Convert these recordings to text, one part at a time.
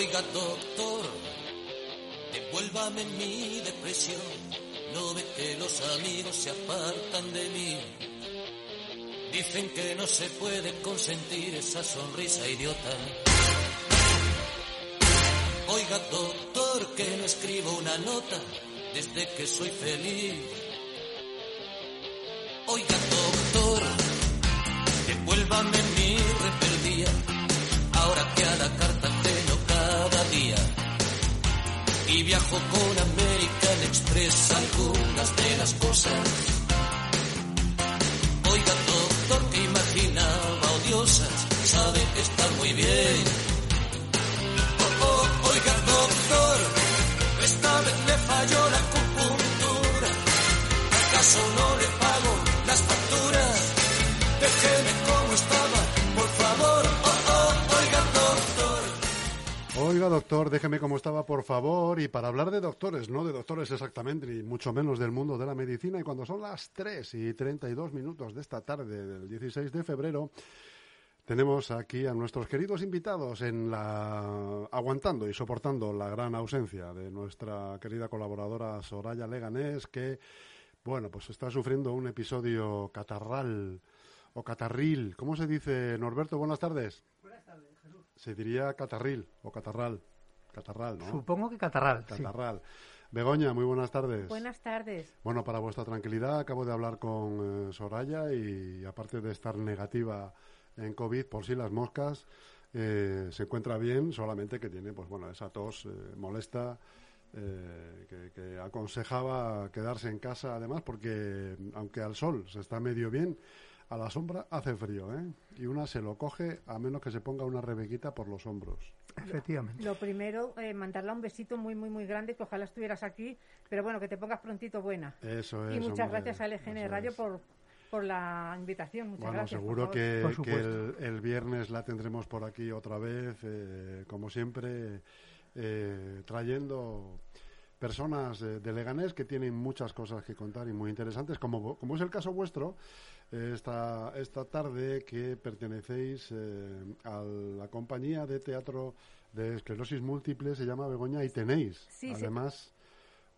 Oiga, doctor, devuélvame mi depresión. No ve que los amigos se apartan de mí. Dicen que no se puede consentir esa sonrisa idiota. Oiga, doctor, que no escribo una nota desde que soy feliz. Y Doctor, déjeme como estaba, por favor. Y para hablar de doctores, no de doctores exactamente, ni mucho menos del mundo de la medicina, y cuando son las 3 y 32 minutos de esta tarde del 16 de febrero, tenemos aquí a nuestros queridos invitados en la aguantando y soportando la gran ausencia de nuestra querida colaboradora Soraya Leganés, que bueno, pues está sufriendo un episodio catarral o catarril. ¿Cómo se dice, Norberto? Buenas tardes. Buenas tardes, Jesús. Se diría catarril o catarral. Catarral, ¿no? Supongo que catarral. sí. Catarral. Begoña, muy buenas tardes. Buenas tardes. Bueno, para vuestra tranquilidad, acabo de hablar con eh, Soraya y aparte de estar negativa en COVID por si las moscas, eh, se encuentra bien, solamente que tiene, pues bueno, esa tos eh, molesta eh, que, que aconsejaba quedarse en casa, además, porque aunque al sol se está medio bien, a la sombra hace frío, ¿eh? Y una se lo coge a menos que se ponga una rebequita por los hombros. Efectivamente. Lo primero, eh, mandarle un besito muy, muy, muy grande, que ojalá estuvieras aquí, pero bueno, que te pongas prontito buena. Eso es. y muchas hombre, gracias a LGN Radio es. por, por la invitación. Muchas Bueno, gracias. por seguro que, Por que supuesto. el, el viernes la tendremos por aquí otra vez, eh, como siempre, eh, trayendo personas de Leganés que tienen muchas cosas que contar y muy interesantes, como, como es el caso vuestro, eh, esta, esta tarde que pertenecéis eh, a la compañía de teatro de esclerosis múltiple, se llama Begoña, y tenéis, Sí, sí. además,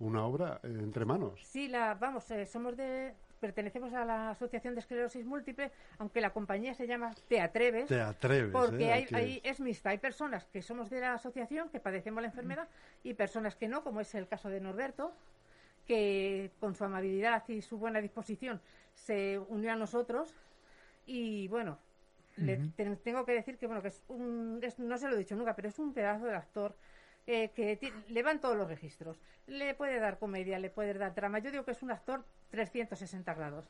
una obra eh, entre manos. Sí, la, vamos, eh, somos de, pertenecemos a la Asociación de Esclerosis Múltiple, aunque la compañía se llama Te Atreves. Te atreves, Porque ¿eh? hay, es mixta. Hay personas que somos de la asociación, que padecemos la enfermedad, y personas que no, como es el caso de Norberto, que con su amabilidad y su buena disposición se unió a nosotros. Y bueno, le ten- tengo que decir que bueno que es un, es- no se lo he dicho nunca, pero es un pedazo de actor. eh, que le van todos los registros. Le puede dar comedia, le puede dar drama. Yo digo que es un actor 360 grados.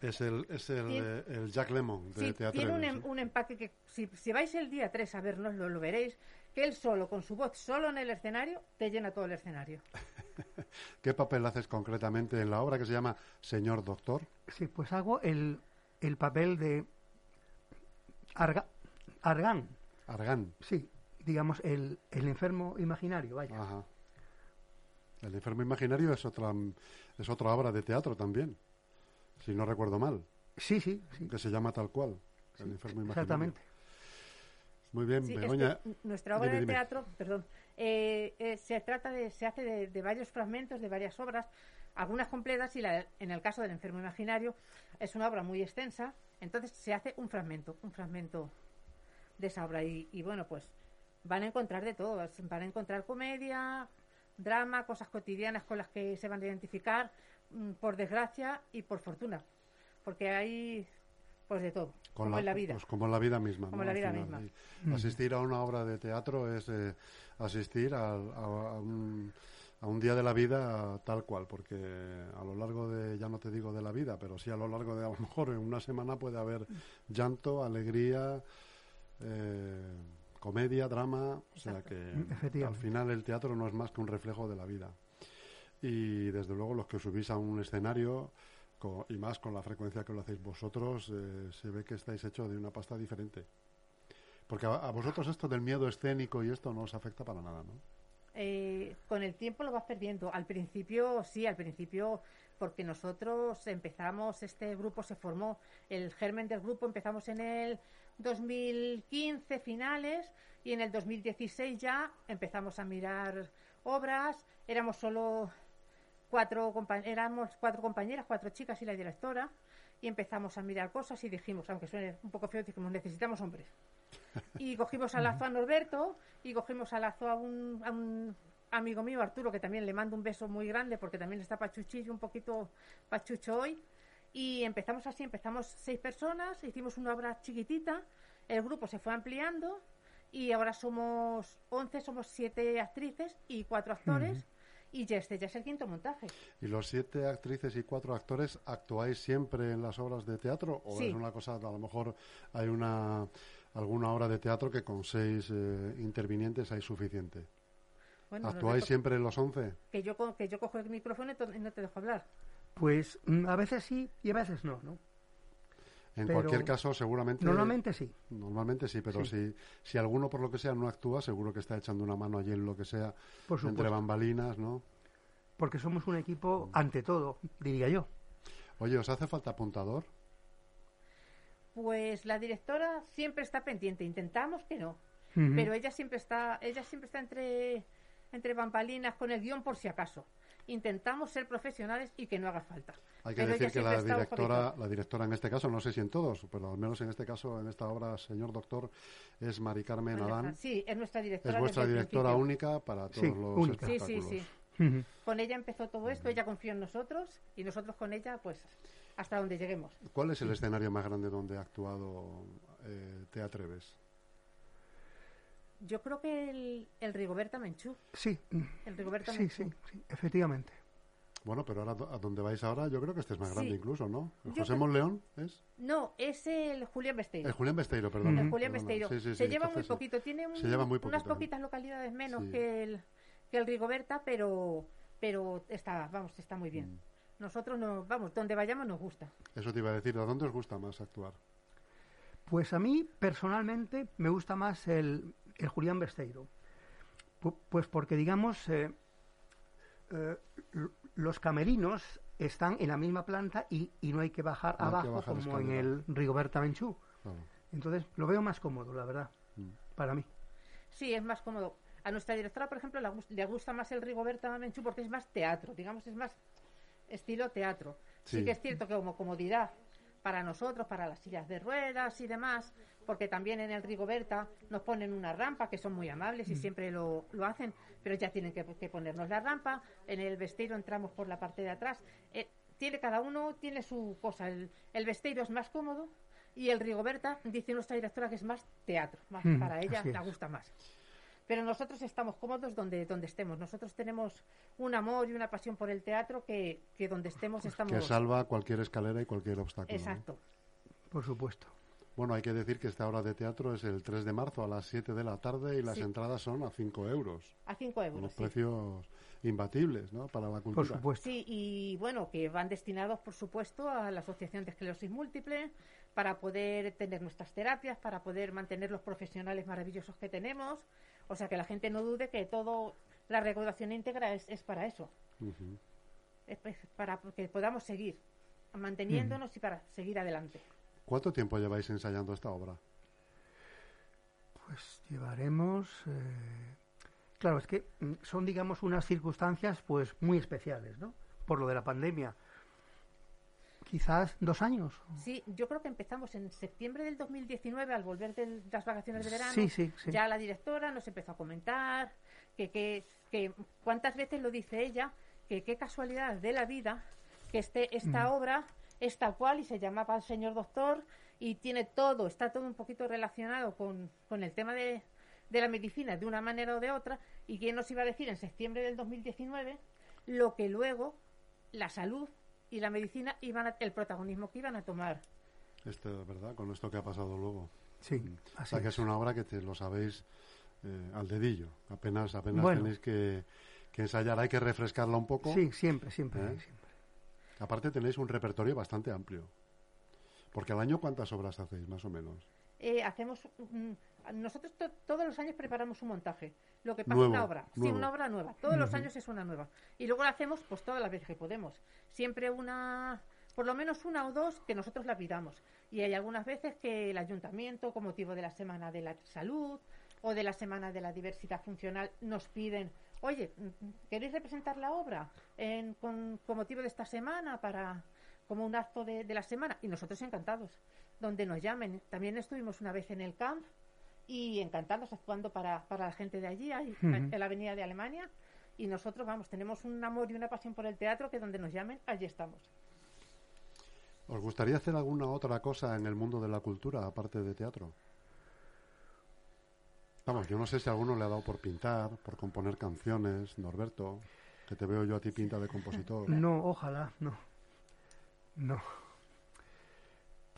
Es el, es el, Tiene- eh, el Jack Lemon de Sí, Te tiene un, em- un empaque que si, si vais el día 3 a vernos lo, lo veréis, que él solo, con su voz, solo en el escenario, te llena todo el escenario. ¿Qué papel haces concretamente en la obra que se llama Señor Doctor? Sí, pues hago el, el papel de Arga, Argan. Argan. Sí, digamos, el, el enfermo imaginario, vaya. Ajá. El enfermo imaginario es otra, es otra obra de teatro también, si no recuerdo mal, Sí, sí, sí. que se llama tal cual. El enfermo imaginario. Exactamente. Muy bien, Sí, Begoña. este- nuestra obra dime, de dime. teatro, perdón, eh, eh, se trata de, se hace de, de varios fragmentos, de varias obras, algunas completas y la- en el caso del enfermo imaginario es una obra muy extensa, entonces se hace un fragmento, un fragmento de esa obra y, y bueno, pues van a encontrar de todo, van a encontrar comedia, drama, cosas cotidianas con las que se van a identificar, mm, por desgracia y por fortuna, porque hay pues de todo, Con como en la vida. pues como en la vida misma. Como ¿no? en la vida misma. Asistir a una obra de teatro es eh, asistir al- a, a un, a un día de la vida tal cual, porque a lo largo de, ya no te digo de la vida, pero sí a lo largo de a lo mejor en una semana puede haber llanto, alegría, eh, comedia, drama, o sea que al final el teatro no es más que un reflejo de la vida. Y desde luego los que os subís a un escenario co- y más con la frecuencia que lo hacéis vosotros, eh, se ve que estáis hechos de una pasta diferente. Porque a, a vosotros esto del miedo escénico y esto no os afecta para nada, ¿no? eh, con el tiempo lo vas perdiendo. Al principio, sí, al principio, porque nosotros empezamos, este grupo se formó, el germen del grupo empezamos en él 2015 finales y en el 2016 ya empezamos a mirar obras. Éramos solo cuatro, éramos cuatro compañeras, cuatro chicas y la directora y empezamos a mirar cosas y dijimos, aunque suene un poco feo, dijimos, necesitamos hombres. Y cogimos a lazo a Norberto y cogimos a lazo a un, a un amigo mío, Arturo, que también le mando un beso muy grande porque también está pachuchillo, un poquito pachucho hoy. Y empezamos así, empezamos seis personas, hicimos una obra chiquitita, el grupo se fue ampliando y ahora somos 11, somos siete actrices y cuatro actores y ya este ya es el quinto montaje. ¿Y los siete actrices y cuatro actores actuáis siempre en las obras de teatro? ¿O Sí. es una cosa, a lo mejor hay una alguna obra de teatro que con seis eh, intervinientes hay suficiente? Bueno, ¿Actuáis siempre los once? que yo, que yo cojo el micrófono y y no te dejo hablar. Pues mm, a veces sí y a veces no, ¿no? En Pero cualquier caso, seguramente... Normalmente sí. Normalmente sí, pero Sí. Si, si alguno por lo que sea no actúa, seguro que está echando una mano allí en lo que sea, Por entre bambalinas, ¿no? Porque somos un equipo ante todo, diría yo. Oye, ¿os hace falta apuntador? Pues la directora siempre está pendiente, intentamos que no, pero ella siempre está, ella siempre está entre, entre bambalinas con el guion por si acaso. Intentamos ser profesionales y que no haga falta. Hay que Pero decir que la directora, la directora en este caso, no sé si en todos, pero al menos en este caso, en esta obra, señor doctor, es Mari Carmen Adán. Sí, es nuestra directora. Es vuestra directora principio. única para todos Sí, los única. Sí, sí, espectáculos. sí. Ujú. Con ella empezó todo esto, ella confió en nosotros y nosotros con ella, pues hasta donde lleguemos. ¿Cuál es el escenario más grande donde ha actuado eh, Te Atreves? Yo creo que el, el Rigoberta Menchú, Sí, mm, el Rigoberta sí, Menchú. sí, sí, efectivamente. Bueno, pero ahora a donde vais ahora, yo creo que este es más Sí. grande incluso, ¿no? ¿El José Monleón es? No, es el Julián Besteiro. El Julián Besteiro, perdón. El Julián. Besteiro. Sí, sí, se lleva muy poquito, tiene un- Se lleva muy unas poquitas localidades menos Sí. que, el, que el Rigoberta, pero, pero está, vamos, está muy Mm. bien. Nosotros nos, vamos, donde vayamos nos gusta. Eso te iba a decir, ¿a dónde os gusta más actuar? Pues a mí, personalmente, me gusta más el, el Julián Besteiro. Pu- Pues porque, digamos, eh, eh, los camerinos están en la misma planta y, y no hay que bajar No hay que abajo bajar como en el Rigoberta Menchú. Claro. Entonces, lo veo más cómodo, la verdad, Mm. para mí. Sí, es más cómodo. A nuestra directora, por ejemplo, le, gus- le gusta más el Rigoberta Menchú porque es más teatro, digamos, es más estilo teatro. Sí, Sí. que es cierto que como comodidad para nosotros, para las sillas de ruedas y demás, porque también en el Rigoberta nos ponen una rampa, que son muy amables y siempre lo, lo hacen, pero ya tienen que, que ponernos la rampa. En el Besteiro entramos por la parte de atrás. Eh, tiene cada uno, tiene su cosa. El, el Besteiro es más cómodo y el Rigoberta, dice nuestra directora, que es más teatro, más Mm, para ella es. gusta más. Pero nosotros estamos cómodos donde, donde estemos. Nosotros tenemos un amor y una pasión por el teatro que, que donde estemos estamos. Que salva cualquier escalera y cualquier obstáculo. ¿no? Exacto. Por supuesto. Bueno, hay que decir que esta hora de teatro es el 3 de marzo a las 7 de la tarde y las Sí. entradas son a 5 euros. A 5 Unos euros. sí. precios imbatibles, ¿no? Para la Por cultura. supuesto. Sí, y bueno, que van destinados, por supuesto, a la Asociación de Esclerosis Múltiple para poder tener nuestras terapias, para poder mantener los profesionales maravillosos que tenemos. O sea, que la gente no dude que todo, la recaudación íntegra es, es para eso, es para que podamos seguir manteniéndonos y para seguir adelante. ¿Cuánto tiempo lleváis ensayando esta obra? Pues llevaremos... eh, Claro, es que mm, son, digamos, unas circunstancias pues muy especiales, ¿no? Por lo de la pandemia. Quizás dos años. Sí, yo creo que empezamos en septiembre del 2019 al volver de las vacaciones de verano. Sí, sí, sí. Ya la directora nos empezó a comentar que, que, que cuántas veces lo dice ella, que qué casualidad de la vida que este, esta Mm. obra es tal cual y se llamaba el señor doctor y tiene todo, está todo un poquito relacionado con, con el tema de, de la medicina de una manera o de otra y quién nos iba a decir en septiembre del 2019 lo que luego la salud y la medicina iban a, el protagonismo que iban a tomar. Este, ¿verdad? Con esto que ha pasado luego. Sí, O así sea, que es. es una obra que te lo sabéis eh, al dedillo. Apenas, apenas Bueno. tenéis que, que ensayar. Hay que refrescarla un poco. Sí, siempre, siempre, ¿Eh? siempre. Aparte tenéis un repertorio bastante amplio. Porque al año, ¿cuántas obras hacéis, más o menos? Eh, hacemos mm, nosotros to- todos los años preparamos un montaje. Lo que pasa Nuevo, una obra. Sí una obra nueva. Todos los años es una nueva. Y luego la hacemos pues todas las veces que podemos. Siempre una por lo menos una o dos que nosotros la pidamos. Y hay algunas veces que el ayuntamiento, con motivo de la Semana de la Salud o de la Semana de la Diversidad Funcional, nos piden, oye, ¿queréis representar la obra en, con, con motivo de esta semana para como un acto de, de la semana? Y nosotros encantados, donde nos llamen. También estuvimos una vez en el camp y encantados actuando para, para la gente de allí, ahí, en la Avenida de Alemania. Y nosotros, vamos, tenemos un amor y una pasión por el teatro que donde nos llamen, allí estamos. ¿Os gustaría hacer alguna otra cosa en el mundo de la cultura, aparte de teatro? Vamos, yo no sé si a alguno le ha dado por pintar, por componer canciones, Norberto, que te veo yo a ti pinta de compositor. No, ojalá, no. No.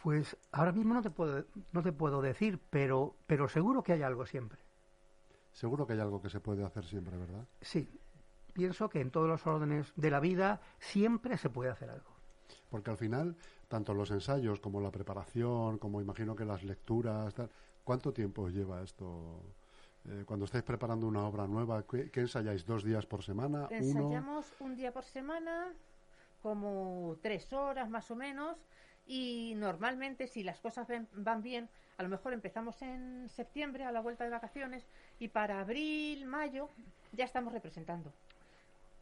Pues ahora mismo no te puedo, no te puedo decir, pero, pero seguro que hay algo siempre. Seguro que hay algo que se puede hacer siempre, ¿verdad? Sí, pienso que en todos los órdenes de la vida siempre se puede hacer algo. Porque al final, tanto los ensayos como la preparación, como imagino que las lecturas, tal, ¿cuánto tiempo os lleva esto? Eh, cuando estáis preparando una obra nueva, ¿qué, qué ensayáis? ¿Dos días por semana? ¿Uno? Ensayamos un día por semana, como tres horas más o menos, y normalmente si las cosas ven- van bien, a lo mejor empezamos en septiembre a la vuelta de vacaciones y para abril, mayo ya estamos representando.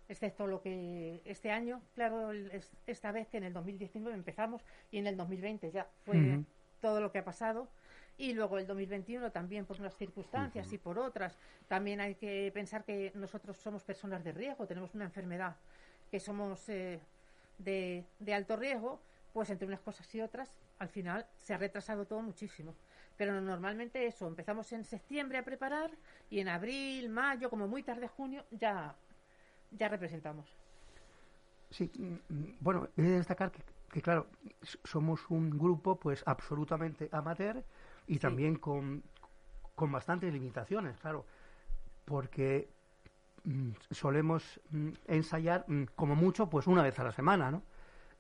Excepto lo que este año, claro, esta vez que en el 2019 empezamos y en el 2020 ya fue todo lo que ha pasado. Y luego el 2021 también por unas circunstancias y por otras. También hay que pensar que nosotros somos personas de riesgo, tenemos una enfermedad que somos eh, de, de alto riesgo, pues entre unas cosas y otras, al final se ha retrasado todo muchísimo. Pero normalmente eso, empezamos en septiembre a preparar y en abril, mayo, como muy tarde junio, ya, ya representamos. Sí, mm, mm, bueno, he de destacar que, que, claro, somos un grupo pues absolutamente amateur y Sí. también con, con bastantes limitaciones, claro, porque mm, solemos ensayar como mucho pues una vez a la semana, ¿no?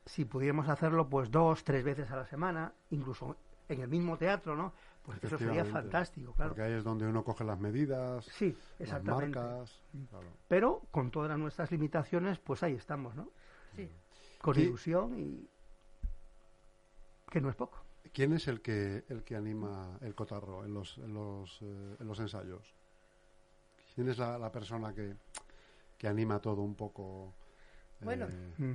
Si pudiéramos hacerlo pues dos, tres veces a la semana, incluso en el mismo teatro, ¿no? Pues eso sería fantástico, claro. Porque ahí es donde uno coge las medidas, Sí, las exactamente. marcas. claro. Pero con todas nuestras limitaciones, pues ahí estamos, ¿no? Sí. Con ilusión y que no es poco. ¿Quién es el que el que anima el cotarro en los en los, eh, en los ensayos? ¿Quién es la, la persona que, que anima todo un poco? eh, Bueno, Mm.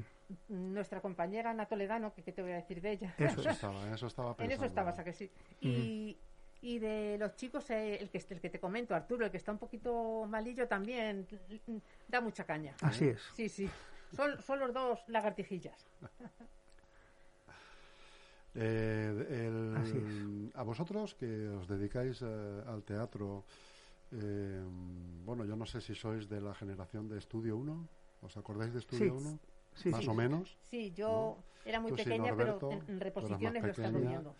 Nuestra compañera Ana Toledano, que qué te voy a decir de ella. Eso eso es. estaba, en eso estaba En pensando. eso estabas, a que sí. Y, y de los chicos, eh, el, que, el que te comento, Arturo, el que está un poquito malillo también, mm, da mucha caña. Así es. Sí, sí. Son, son los dos lagartijillas. Eh, el- Así a vosotros que os dedicáis eh, al teatro, eh, bueno, yo no sé si sois de la generación de Estudio 1, ¿os acordáis de Estudio Sí. 1? Sí, Más sí. o menos. Sí, yo era muy Tú sí, pequeña, Norberto, pero en, reposiciones lo pequeña. viendo.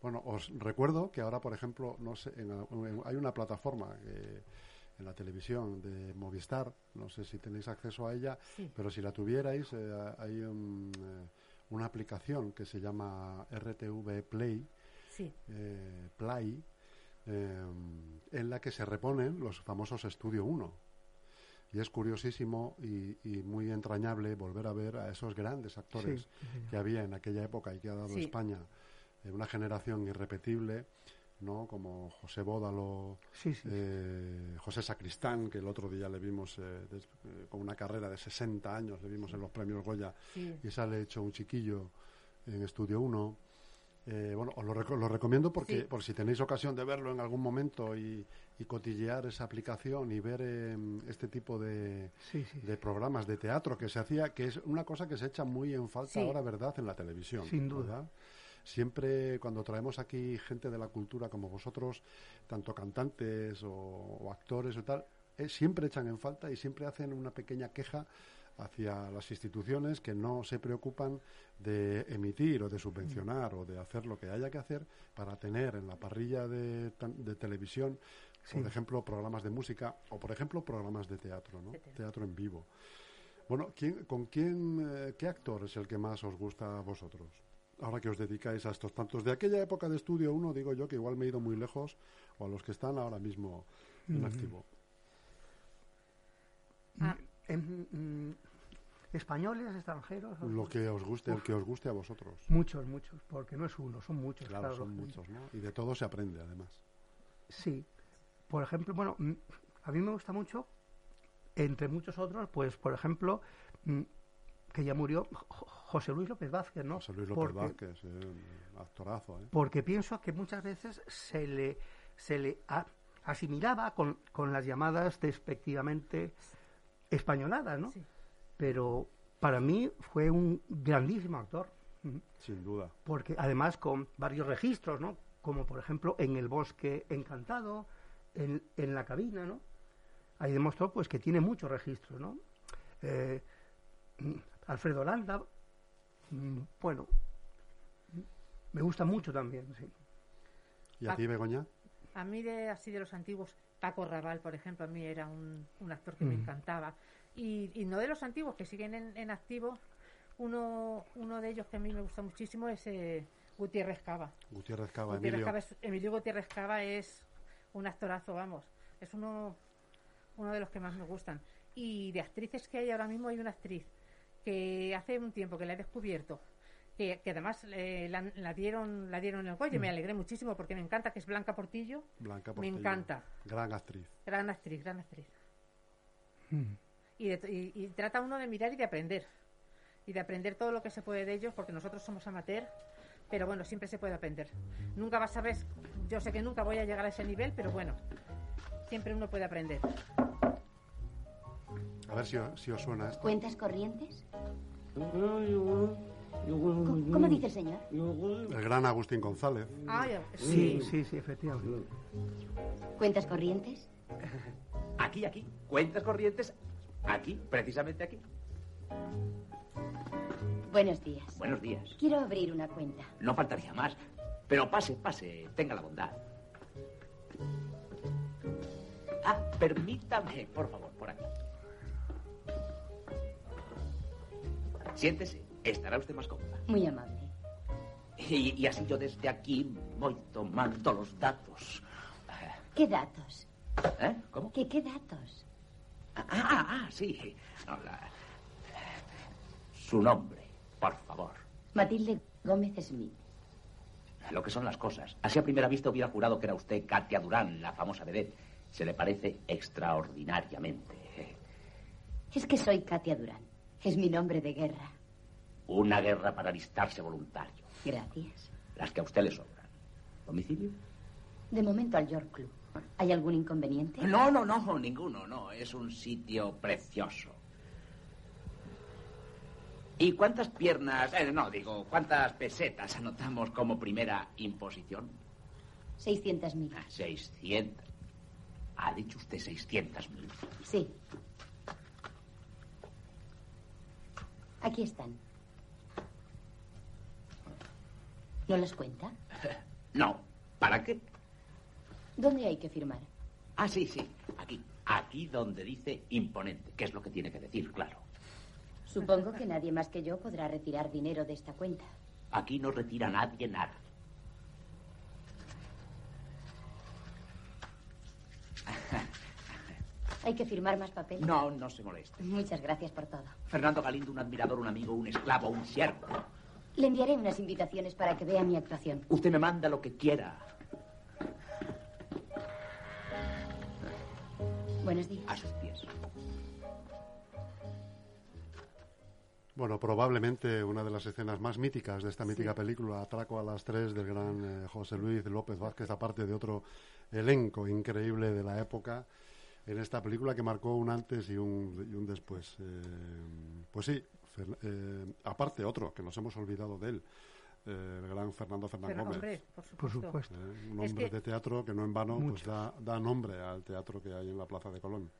Bueno, os recuerdo que ahora, por ejemplo, no sé, en- en- hay una plataforma que- en la televisión de Movistar, no sé si tenéis acceso a ella, Sí. pero si la tuvierais, eh, hay un, eh, una aplicación que se llama RTV Play, Sí, eh, Play, eh, en la que se reponen los famosos Estudio 1. Y es curiosísimo y, y muy entrañable volver a ver a esos grandes actores Sí, sí, señor. que había en aquella época y que ha dado Sí. España eh, una generación irrepetible, ¿no? Como José Bódalo, Sí, sí. eh, José Sacristán, que el otro día le vimos eh, des- eh, con una carrera de 60 años, le vimos en los premios Goya sí. y sale hecho un chiquillo en Estudio 1. Eh, bueno, os lo, reco- lo recomiendo porque Sí. por si tenéis ocasión de verlo en algún momento y, y cotillear esa aplicación y ver em, este tipo de, Sí, sí. de programas de teatro que se hacía, que es una cosa que se echa muy en falta ahora, ¿verdad?, en la televisión. Sin duda. ¿verdad? Siempre cuando traemos aquí gente de la cultura como vosotros, tanto cantantes o, o actores o tal, eh, siempre echan en falta y siempre hacen una pequeña queja hacia las instituciones que no se preocupan de emitir o de subvencionar o de hacer lo que haya que hacer para tener en la parrilla de, tan- de televisión, por ejemplo, programas de música o, por ejemplo, programas de teatro, ¿no? Teatro. Teatro en vivo. Bueno, ¿quién, ¿con quién, eh, qué actor es el que más os gusta a vosotros? Ahora que os dedicáis a estos tantos. De aquella época de estudio uno, digo yo que igual me he ido muy lejos, o a los que están ahora mismo en activo. Ah, Em, mm, españoles, extranjeros. Lo que os guste, el que os guste a vosotros. Muchos, muchos, porque no es uno, son muchos. Claro, son muchos, ¿no? Y de todo se aprende, además. Sí. Por ejemplo, bueno, mm, a mí me gusta mucho, entre muchos otros, pues, por ejemplo, mm, que ya murió José Luis López Vázquez, ¿no? José Luis López Vázquez, eh, actorazo, ¿eh? Porque pienso que muchas veces se le, se le asimilaba con, con las llamadas despectivamente españoladas, ¿no? Pero para mí fue un grandísimo actor. Sin duda. Porque además con varios registros, ¿no? Como por ejemplo en El Bosque Encantado, en, en la cabina, ¿no? Ahí demostró pues que tiene muchos registros, ¿no? Eh, Alfredo Landa, mm, bueno, me gusta mucho también, sí. ¿Y a ti, Begoña? A mí, de, así de los antiguos, Paco Raval, por ejemplo, a mí era un, actor que me mm. encantaba. Y, no de los antiguos que siguen en, activo, uno, uno de ellos que a mí me gusta muchísimo es eh, Gutiérrez Cava. Gutiérrez Cava, Emilio. Emilio Gutiérrez Cava es un actorazo, vamos. Es uno, uno de los que más me gustan. Y de actrices que hay ahora mismo, hay una actriz que hace un tiempo que la he descubierto, que, además eh, la, dieron la dieron el Goya, me mm. alegré muchísimo porque me encanta, que es Blanca Portillo. Blanca Portillo. Me encanta. Gran actriz. Gran actriz, gran actriz. Mm. Y, trata uno de mirar y de aprender. Y de aprender todo lo que se puede de ellos, porque nosotros somos amateur, pero bueno, siempre se puede aprender. Nunca vas a ver, yo sé que nunca voy a llegar a ese nivel, pero bueno, siempre uno puede aprender. A ver si, si os suena esto. ¿Cuentas corrientes? ¿Cómo, dice el señor? El gran Agustín González. Ah, sí, sí, sí, efectivamente. ¿Cuentas corrientes? Aquí, aquí. Cuentas corrientes. Aquí, precisamente aquí. Buenos días. Buenos días. Quiero abrir una cuenta. No faltaría más. Pero pase, pase. Tenga la bondad. Ah, permítame, por favor, por aquí. Siéntese. Estará usted más cómoda. Muy amable. Y, así yo desde aquí voy tomando los datos. ¿Qué datos? ¿Eh? ¿Cómo? ¿Qué, qué datos? Ah, ah, ah sí. Su nombre, por favor. Matilde Gómez Smith. Lo que son las cosas. Así a primera vista hubiera jurado que era usted Katia Durán, la famosa vedette. Se le parece extraordinariamente. Es que soy Katia Durán. Es mi nombre de guerra. Una guerra para alistarse voluntario. Gracias. Las que a usted le sobran. ¿Domicilio? De momento al York Club. ¿Hay algún inconveniente? No, no, no, ninguno, no. Es un sitio precioso. ¿Y cuántas piernas, eh, no, digo, cuántas pesetas anotamos como primera imposición? 600.000. Ah, 600. ¿Ha dicho usted 600.000? Sí. Aquí están. ¿No las cuenta? No. ¿Para qué? ¿Dónde hay que firmar? Ah, sí, sí. Aquí. Aquí donde dice imponente, que es lo que tiene que decir, claro. Supongo que nadie más que yo podrá retirar dinero de esta cuenta. Aquí no retira nadie nada. ¿Hay que firmar más papeles? No, no se moleste. Muchas gracias por todo. Fernando Galindo, un admirador, un amigo, un esclavo, un siervo. Le enviaré unas invitaciones para que vea mi actuación. Usted me manda lo que quiera. Buenos días. A sus pies. Bueno, probablemente una de las escenas más míticas de esta mítica película, Atraco a las tres, del gran eh, José Luis López Vázquez, aparte de otro elenco increíble de la época, en esta película que marcó un antes y un, y un después. Eh, pues sí, eh, aparte otro, que nos hemos olvidado de él, eh, el gran Fernando Fernández Gómez. por supuesto. Eh, un hombre de teatro que no en vano pues da, da, nombre al teatro que hay en la Plaza de Colón.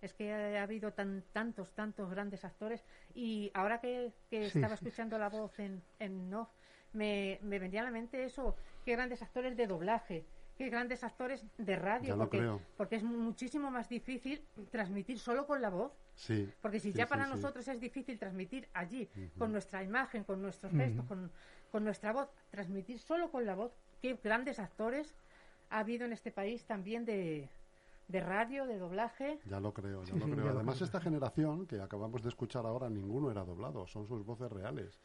Es que ha habido tan, tantos, tantos grandes actores y ahora que, estaba escuchando la voz en, en off, me, me vendía a la mente eso, qué grandes actores de doblaje, qué grandes actores de radio, porque, porque es muchísimo más difícil transmitir solo con la voz. Porque si ya para nosotros es difícil transmitir allí, con nuestra imagen, con nuestros gestos, con, nuestra voz, transmitir solo con la voz, qué grandes actores ha habido en este país también de, de radio, de doblaje. Ya lo creo, ya Sí, lo sí, creo. Además, creo. esta generación que acabamos de escuchar ahora, ninguno era doblado, son sus voces reales.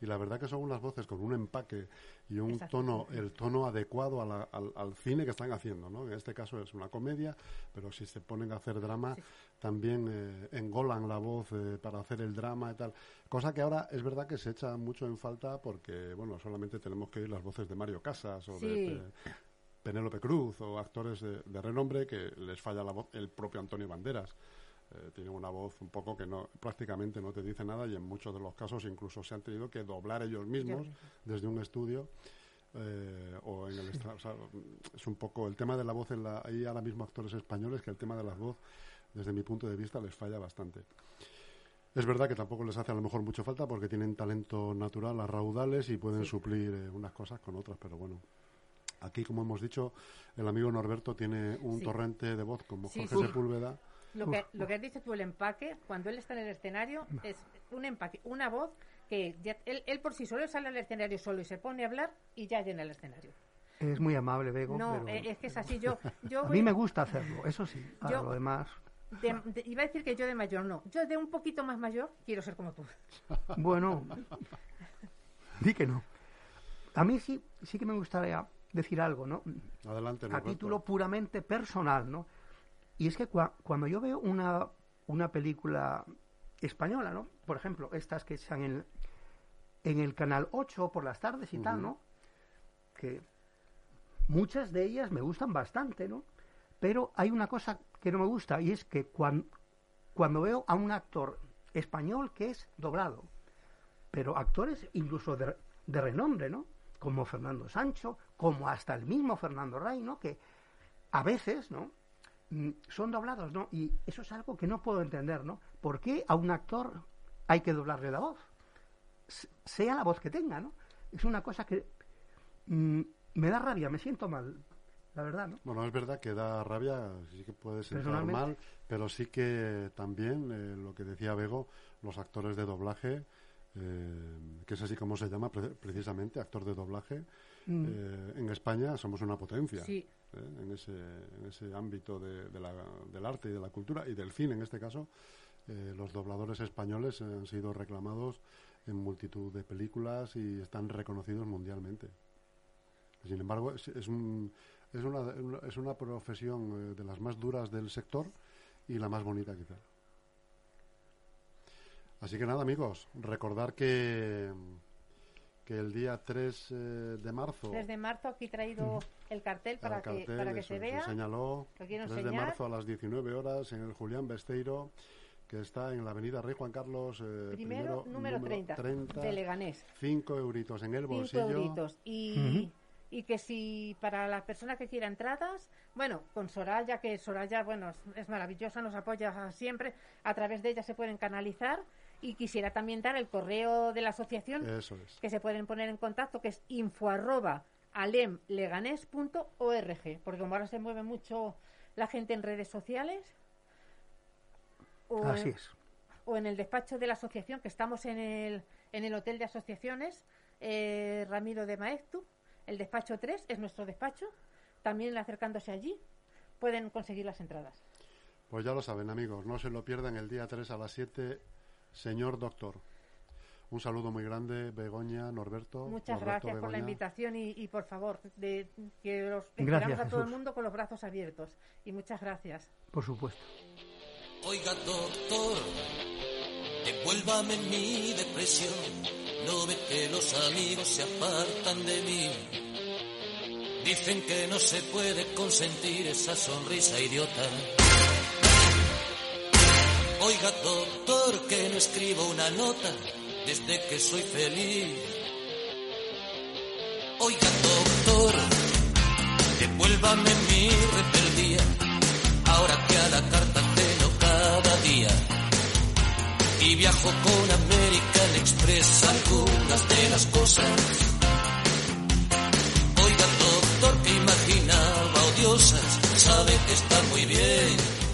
Y la verdad que son unas voces con un empaque y un tono, el tono adecuado a la- al, al cine que están haciendo, ¿no? En este caso es una comedia, pero si se ponen a hacer drama, Sí. también eh, engolan la voz eh, para hacer el drama y tal. Cosa que ahora es verdad que se echa mucho en falta porque, bueno, solamente tenemos que oír las voces de Mario Casas o de, de Penélope Cruz o actores de, de renombre que les falla la voz, el propio Antonio Banderas. Eh, tiene una voz un poco que no prácticamente no te dice nada y en muchos de los casos incluso se han tenido que doblar ellos mismos desde un estudio eh, o en el o sea, es un poco el tema de la voz en la, hay ahora mismo actores españoles que el tema de la voz desde mi punto de vista les falla bastante es verdad que tampoco les hace a lo mejor mucho falta porque tienen talento natural a raudales y pueden Sí. suplir eh, unas cosas con otras pero bueno aquí como hemos dicho el amigo Norberto tiene un Sí. torrente de voz como Sí, Jorge. Sepúlveda Lo que, lo que has dicho tú, el empaque, cuando él está en el escenario, es un empaque, una voz que ya- él, él por sí solo sale al escenario solo y se pone a hablar y ya llena el escenario. Es muy amable, Bego. No, pero eh, es que es así. Yo, yo a voy- mí me gusta hacerlo, eso sí. Ahora, Yo- lo demás. de- de- iba a decir que yo de mayor no. Yo de un poquito más mayor quiero ser como tú. Bueno, di que no. A mí sí, sí que me gustaría decir algo, ¿no? adelante a título puramente personal, ¿no? Y es que cua- cuando yo veo una, una película española, ¿no? Por ejemplo, estas que están en, en el canal 8 por las tardes y tal, ¿no? Que muchas de ellas me gustan bastante, ¿no? Pero hay una cosa que no me gusta y es que cuan- cuando veo a un actor español que es doblado, pero actores incluso de, de renombre, ¿no? Como Fernando Sancho, como hasta el mismo Fernando Rey, ¿no? Que a veces, ¿no? Mm, Son doblados, ¿no? Y eso es algo que no puedo entender, ¿no? ¿Por qué a un actor hay que doblarle la voz? Sea la voz que tenga, ¿no? Es una cosa que mm, me da rabia, me siento mal, la verdad, ¿no? Bueno, es verdad que da rabia, sí que puede sentar mal, pero sí que también, eh, lo que decía Bego, los actores de doblaje, eh, que es así como se llama pre- precisamente, actor de doblaje, eh, en España somos una potencia Sí. eh, en, ese, en ese ámbito de- de la- del arte y de la cultura y del cine en este caso. los dobladores españoles han sido reclamados en multitud de películas y están reconocidos mundialmente. Sin embargo, es, es, un- es una, es una profesión de las más duras del sector y la más bonita quizá. Así que nada, amigos, recordar que, que el día 3 eh, de marzo... 3 de marzo aquí he traído el cartel para el que, cartel, para que eso se vea. señaló Lo quiero 3 de enseñar. marzo a las 19 horas en el Julián Besteiro, que está en la avenida Rey Juan Carlos eh, Primero, número 30, de Leganés. 5 euritos en el bolsillo. euritos. Y, y que si para la persona que quiera entradas, bueno, con Soraya, que Soraya, bueno, es, es maravillosa, nos apoya siempre, a través de ella se pueden canalizar. Y quisiera también dar el correo de la asociación Eso es. que se pueden poner en contacto, que es info arroba alemleganés.org, porque como ahora se mueve mucho la gente en redes sociales, o, Así es. o en el despacho de la asociación, que estamos en el, en el hotel de asociaciones, eh, Ramiro de Maeztu, el despacho 3 es nuestro despacho, también acercándose allí pueden conseguir las entradas. Pues ya lo saben, amigos, no se lo pierdan el día 3 a las 7, señor doctor. Un saludo muy grande, Begoña, Norberto. Muchas Norberto, gracias por la Begoña. invitación y, y por favor, de, que los esperamos a todo el mundo con los brazos abiertos. Y muchas gracias. Por supuesto. Oiga, doctor, devuélvame mi depresión. No ve que los amigos se apartan de mí. Dicen que no se puede consentir esa sonrisa idiota. Escribo una nota desde que soy feliz. Oiga, doctor, devuélvame mi rebeldía. Ahora que a la carta tengo cada día. Y viajo con American Express algunas de las cosas. Oiga, doctor, que imaginaba odiosas, sabe que está muy bien.